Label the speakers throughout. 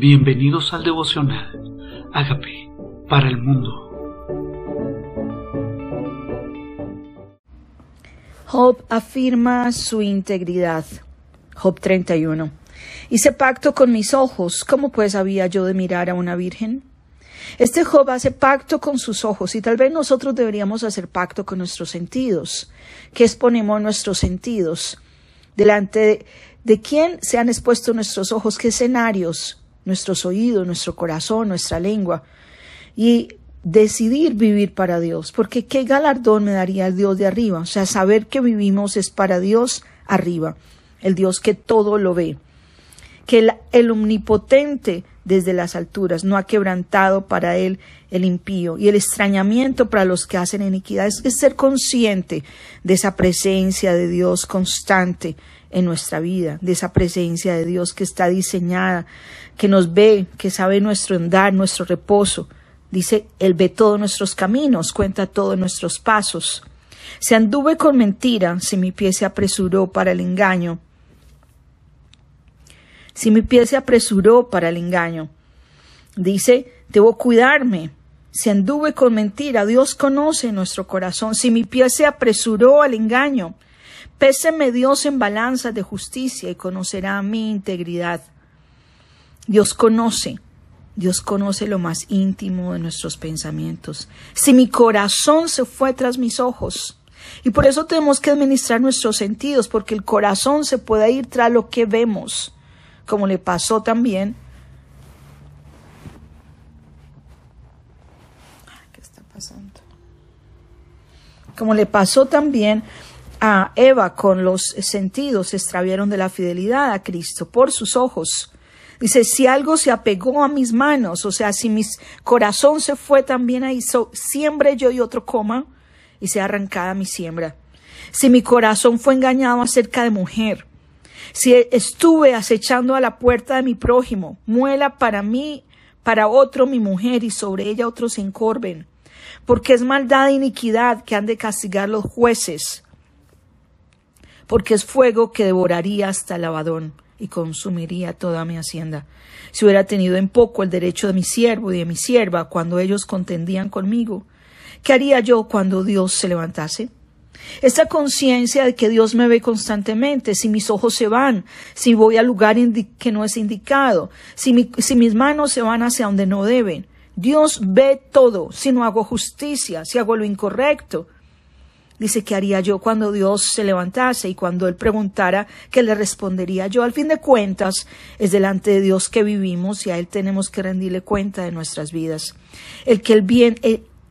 Speaker 1: Bienvenidos al devocional. Hágame para el mundo.
Speaker 2: Job afirma su integridad. Job 31. Hice pacto con mis ojos. ¿Cómo pues había yo de mirar a una virgen? Este Job hace pacto con sus ojos y tal vez nosotros deberíamos hacer pacto con nuestros sentidos. ¿Qué exponemos nuestros sentidos? Delante de, de quién se han expuesto nuestros ojos, qué escenarios nuestros oídos, nuestro corazón, nuestra lengua, y decidir vivir para Dios, porque qué galardón me daría el Dios de arriba, o sea, saber que vivimos es para Dios arriba, el Dios que todo lo ve, que el, omnipotente desde las alturas no ha quebrantado para él el impío y el extrañamiento para los que hacen iniquidad es ser consciente de esa presencia de Dios constante en nuestra vida, de esa presencia de Dios que está diseñada, que nos ve, que sabe nuestro andar, nuestro reposo. Dice, Él ve todos nuestros caminos, cuenta todos nuestros pasos. Se anduve con mentira, si mi pie se apresuró para el engaño. Si mi pie se apresuró para el engaño. Dice, debo cuidarme. Si anduve con mentira, Dios conoce nuestro corazón. Si mi pie se apresuró al engaño, Péseme Dios en balanzas de justicia y conocerá mi integridad. Dios conoce, Dios conoce lo más íntimo de nuestros pensamientos. Si mi corazón se fue tras mis ojos, y por eso tenemos que administrar nuestros sentidos, porque el corazón se puede ir tras lo que vemos, como le pasó también. ¿Qué está pasando? Como le pasó también a Eva con los sentidos se extraviaron de la fidelidad a Cristo por sus ojos. Dice, si algo se apegó a mis manos, o sea, si mi corazón se fue también ahí, siembre yo y otro coma, y sea arrancada mi siembra. Si mi corazón fue engañado acerca de mujer, si estuve acechando a la puerta de mi prójimo, muela para mí, para otro mi mujer, y sobre ella otros se encorven, porque es maldad e iniquidad que han de castigar los jueces porque es fuego que devoraría hasta el lavadón y consumiría toda mi hacienda. Si hubiera tenido en poco el derecho de mi siervo y de mi sierva cuando ellos contendían conmigo, ¿qué haría yo cuando Dios se levantase? Esta conciencia de que Dios me ve constantemente, si mis ojos se van, si voy al lugar que no es indicado, si, si mis manos se van hacia donde no deben. Dios ve todo, si no hago justicia, si hago lo incorrecto, Dice, ¿qué haría yo cuando Dios se levantase y cuando Él preguntara, ¿qué le respondería yo? Al fin de cuentas, es delante de Dios que vivimos y a Él tenemos que rendirle cuenta de nuestras vidas. El que, el, bien,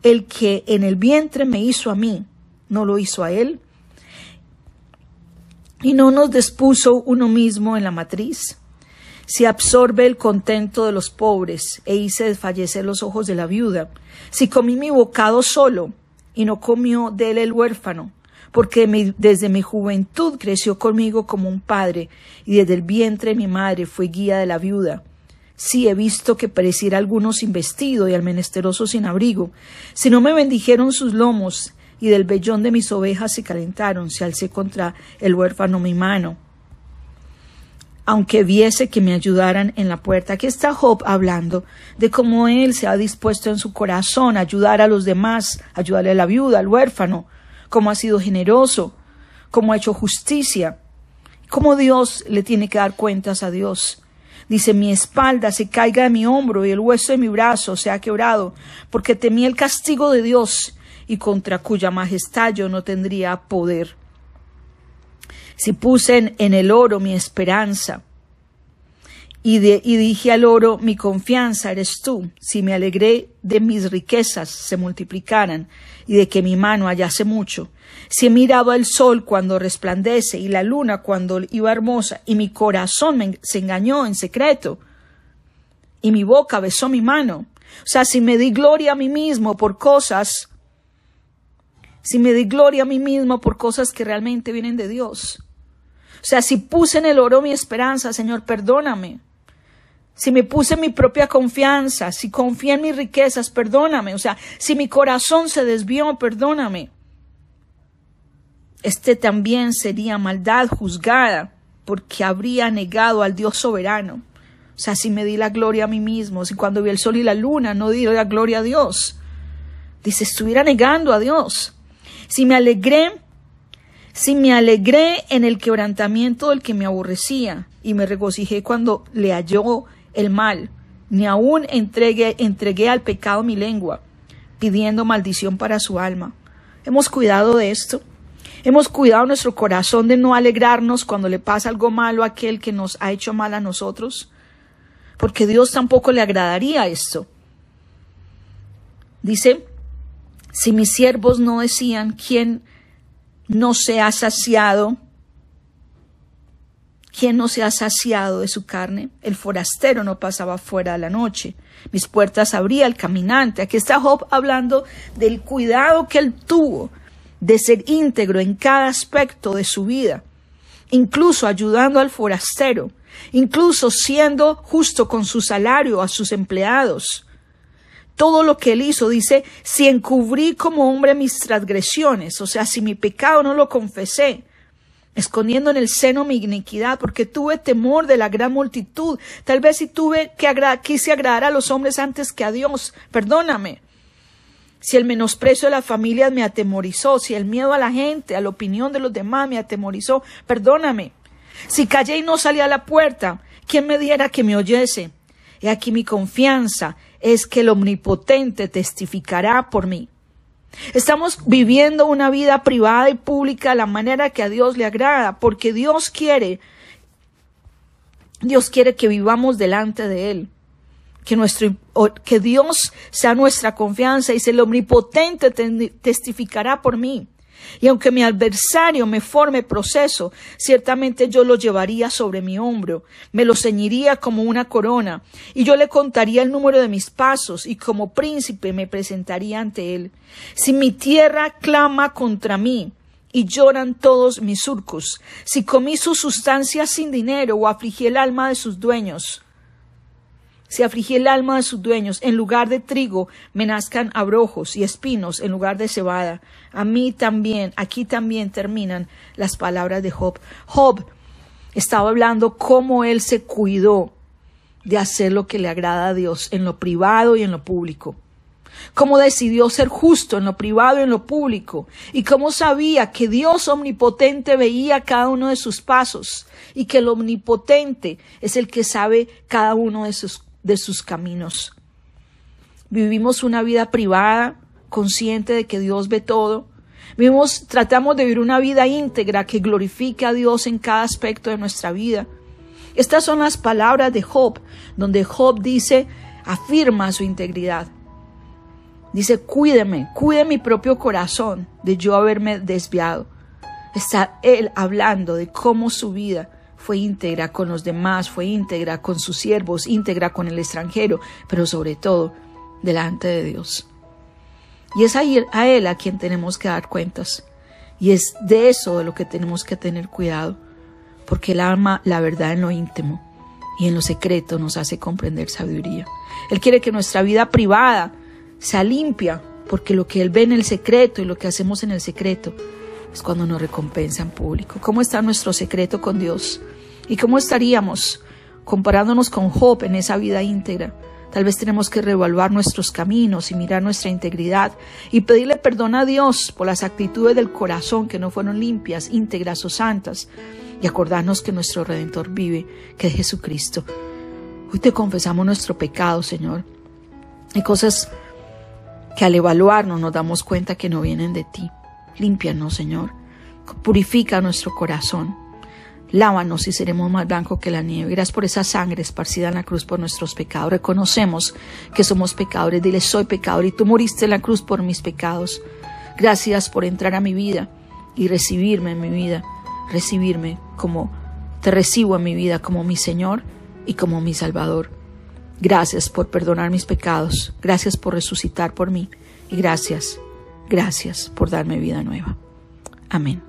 Speaker 2: el, que en el vientre me hizo a mí, no lo hizo a Él. Y no nos despuso uno mismo en la matriz. Si absorbe el contento de los pobres e hice desfallecer los ojos de la viuda, si comí mi bocado solo, y no comió de él el huérfano, porque desde mi juventud creció conmigo como un padre, y desde el vientre de mi madre fue guía de la viuda. Sí he visto que pareciera alguno sin vestido y al menesteroso sin abrigo. Si no me bendijeron sus lomos, y del vellón de mis ovejas se calentaron, se alcé contra el huérfano mi mano aunque viese que me ayudaran en la puerta. Aquí está Job hablando de cómo él se ha dispuesto en su corazón a ayudar a los demás, ayudarle a la viuda, al huérfano, cómo ha sido generoso, cómo ha hecho justicia, cómo Dios le tiene que dar cuentas a Dios. Dice, mi espalda se caiga de mi hombro y el hueso de mi brazo se ha quebrado, porque temí el castigo de Dios y contra cuya majestad yo no tendría poder. Si puse en, el oro mi esperanza, y, dije al oro, mi confianza eres tú, si me alegré de mis riquezas se multiplicaran y de que mi mano hallase mucho, si he mirado al sol cuando resplandece y la luna cuando iba hermosa, y mi corazón se engañó en secreto, y mi boca besó mi mano, o sea, si me di gloria a mí mismo por cosas, si me di gloria a mí mismo por cosas que realmente vienen de Dios, o sea, si puse en el oro mi esperanza, Señor, perdóname. Si me puse mi propia confianza, si confié en mis riquezas, perdóname. O sea, si mi corazón se desvió, perdóname. Este también sería maldad juzgada porque habría negado al Dios soberano. O sea, si me di la gloria a mí mismo, si cuando vi el sol y la luna no di la gloria a Dios. Dice, estuviera negando a Dios. Si me alegré, si me alegré en el quebrantamiento del que me aborrecía y me regocijé cuando le halló el mal, ni aún entregué, entregué al pecado mi lengua, pidiendo maldición para su alma. Hemos cuidado de esto. Hemos cuidado nuestro corazón de no alegrarnos cuando le pasa algo malo a aquel que nos ha hecho mal a nosotros porque Dios tampoco le agradaría esto. Dice, si mis siervos no decían quién no se ha saciado, quién no se ha saciado de su carne, el forastero no pasaba fuera de la noche, mis puertas abría el caminante. Aquí está Job hablando del cuidado que él tuvo de ser íntegro en cada aspecto de su vida, incluso ayudando al forastero, incluso siendo justo con su salario a sus empleados. Todo lo que él hizo, dice, si encubrí como hombre mis transgresiones, o sea, si mi pecado no lo confesé, escondiendo en el seno mi iniquidad, porque tuve temor de la gran multitud, tal vez si tuve que quise agradar a los hombres antes que a Dios, perdóname. Si el menosprecio de las familias me atemorizó, si el miedo a la gente, a la opinión de los demás me atemorizó, perdóname. Si callé y no salí a la puerta, ¿quién me diera que me oyese? Y aquí mi confianza es que el Omnipotente testificará por mí. Estamos viviendo una vida privada y pública de la manera que a Dios le agrada, porque Dios quiere, Dios quiere que vivamos delante de Él. Que, nuestro, que Dios sea nuestra confianza y el omnipotente testificará por mí. Y aunque mi adversario me forme proceso, ciertamente yo lo llevaría sobre mi hombro, me lo ceñiría como una corona, y yo le contaría el número de mis pasos, y como príncipe me presentaría ante él. Si mi tierra clama contra mí, y lloran todos mis surcos, si comí su sustancia sin dinero o afligí el alma de sus dueños, si afligí el alma de sus dueños, en lugar de trigo me nazcan abrojos y espinos en lugar de cebada. A mí también, aquí también terminan las palabras de Job. Job estaba hablando cómo él se cuidó de hacer lo que le agrada a Dios en lo privado y en lo público. Cómo decidió ser justo en lo privado y en lo público. Y cómo sabía que Dios omnipotente veía cada uno de sus pasos y que el omnipotente es el que sabe cada uno de sus de sus caminos. Vivimos una vida privada, consciente de que Dios ve todo. Vivimos, tratamos de vivir una vida íntegra que glorifique a Dios en cada aspecto de nuestra vida. Estas son las palabras de Job, donde Job dice, afirma su integridad. Dice, cuídeme, cuide mi propio corazón de yo haberme desviado. Está él hablando de cómo su vida fue íntegra con los demás, fue íntegra con sus siervos, íntegra con el extranjero, pero sobre todo delante de Dios. Y es a Él a quien tenemos que dar cuentas. Y es de eso de lo que tenemos que tener cuidado, porque Él ama la verdad en lo íntimo y en lo secreto nos hace comprender sabiduría. Él quiere que nuestra vida privada sea limpia, porque lo que Él ve en el secreto y lo que hacemos en el secreto es cuando nos recompensa en público. ¿Cómo está nuestro secreto con Dios? ¿Y cómo estaríamos comparándonos con Job en esa vida íntegra? Tal vez tenemos que reevaluar nuestros caminos y mirar nuestra integridad y pedirle perdón a Dios por las actitudes del corazón que no fueron limpias, íntegras o santas y acordarnos que nuestro Redentor vive, que es Jesucristo. Hoy te confesamos nuestro pecado, Señor. Hay cosas que al evaluarnos nos damos cuenta que no vienen de ti. Límpianos, Señor. Purifica nuestro corazón. Lávanos y seremos más blancos que la nieve. Gracias por esa sangre esparcida en la cruz por nuestros pecados. Reconocemos que somos pecadores. Dile, soy pecador y tú moriste en la cruz por mis pecados. Gracias por entrar a mi vida y recibirme en mi vida. Recibirme como te recibo en mi vida como mi Señor y como mi Salvador. Gracias por perdonar mis pecados. Gracias por resucitar por mí. Y gracias Gracias por darme vida nueva. Amén.